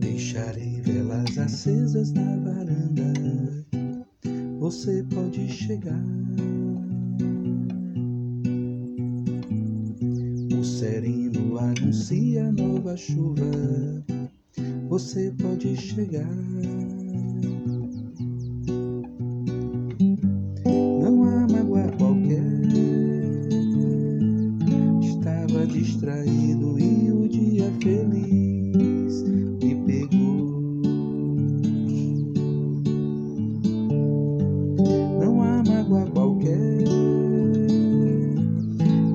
Deixarei velas acesas na varanda. Você pode chegar. O sereno anuncia nova chuva. Você pode chegar. Distraído e o dia feliz me pegou. Não há mágoa qualquer.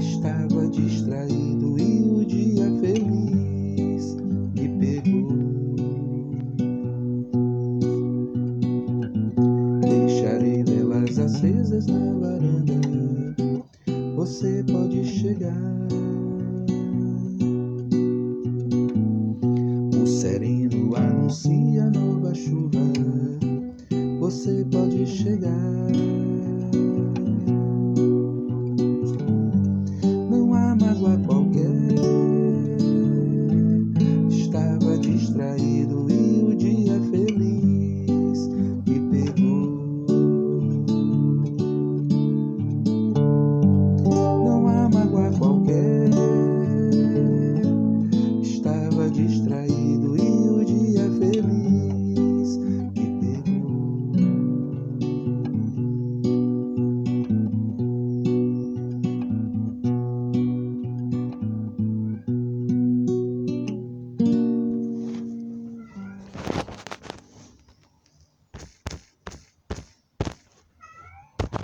Estava distraído e o dia feliz me pegou. Deixarei velas acesas na varanda. Você pode chegar. Sereno anuncia nova chuva. Você pode chegar.